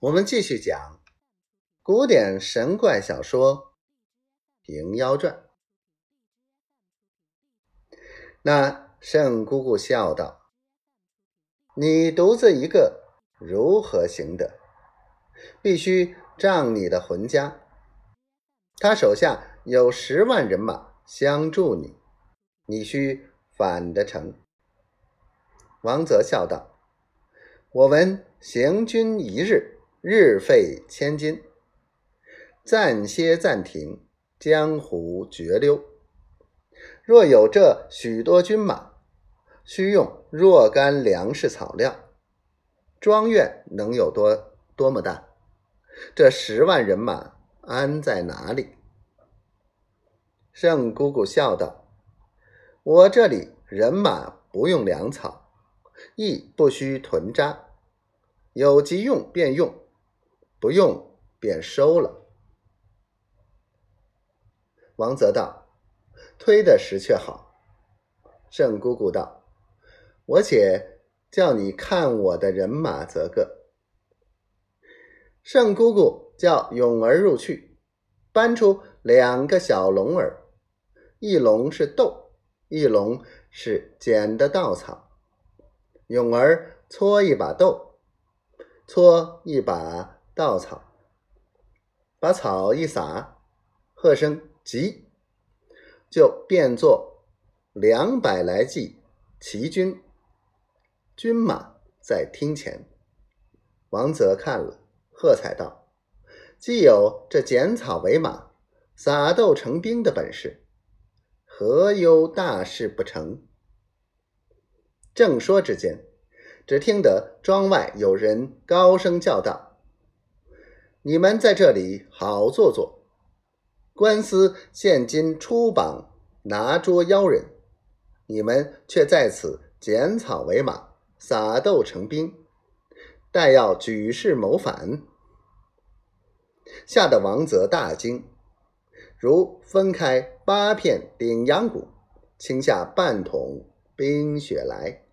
我们继续讲古典神怪小说《平妖传》。那圣姑姑笑道：“你独自一个如何行得？必须仗你的魂家。他手下有十万人马相助你，你须反得成。”王泽笑道：“我闻行军一日。”日费千金，暂歇暂停，江湖绝溜。若有这许多军马，需用若干粮食草料，庄院能有多多么大？这十万人马安在哪里？圣姑姑笑道：“我这里人马不用粮草，亦不需屯扎，有急用便用。”不用便收了。王泽道：“推的实却好。”盛姑姑道：“我且叫你看我的人马则个。”盛姑姑叫勇儿入去，搬出两个小笼儿，一笼是豆，一笼是捡的稻草。勇儿搓一把豆，搓一把。稻草，把草一撒，喝声急，就变作两百来骑骑军，军马在厅前。王泽看了，喝彩道：“既有这剪草为马，撒豆成兵的本事，何忧大事不成？”正说之间，只听得庄外有人高声叫道。你们在这里好做作。官司现今出榜拿捉妖人，你们却在此剪草为马，撒豆成兵，待要举事谋反。吓得王泽大惊，如分开八片顶阳谷，倾下半桶冰雪来。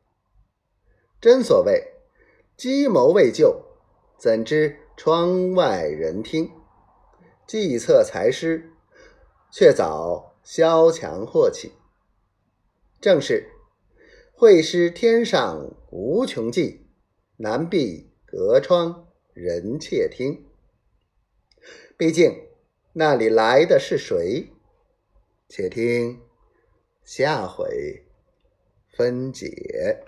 真所谓计谋未就，怎知？窗外人听，计策才施，却早萧墙祸起。正是会师天上无穷计，难避隔窗人窃听。毕竟那里来的是谁？且听下回分解。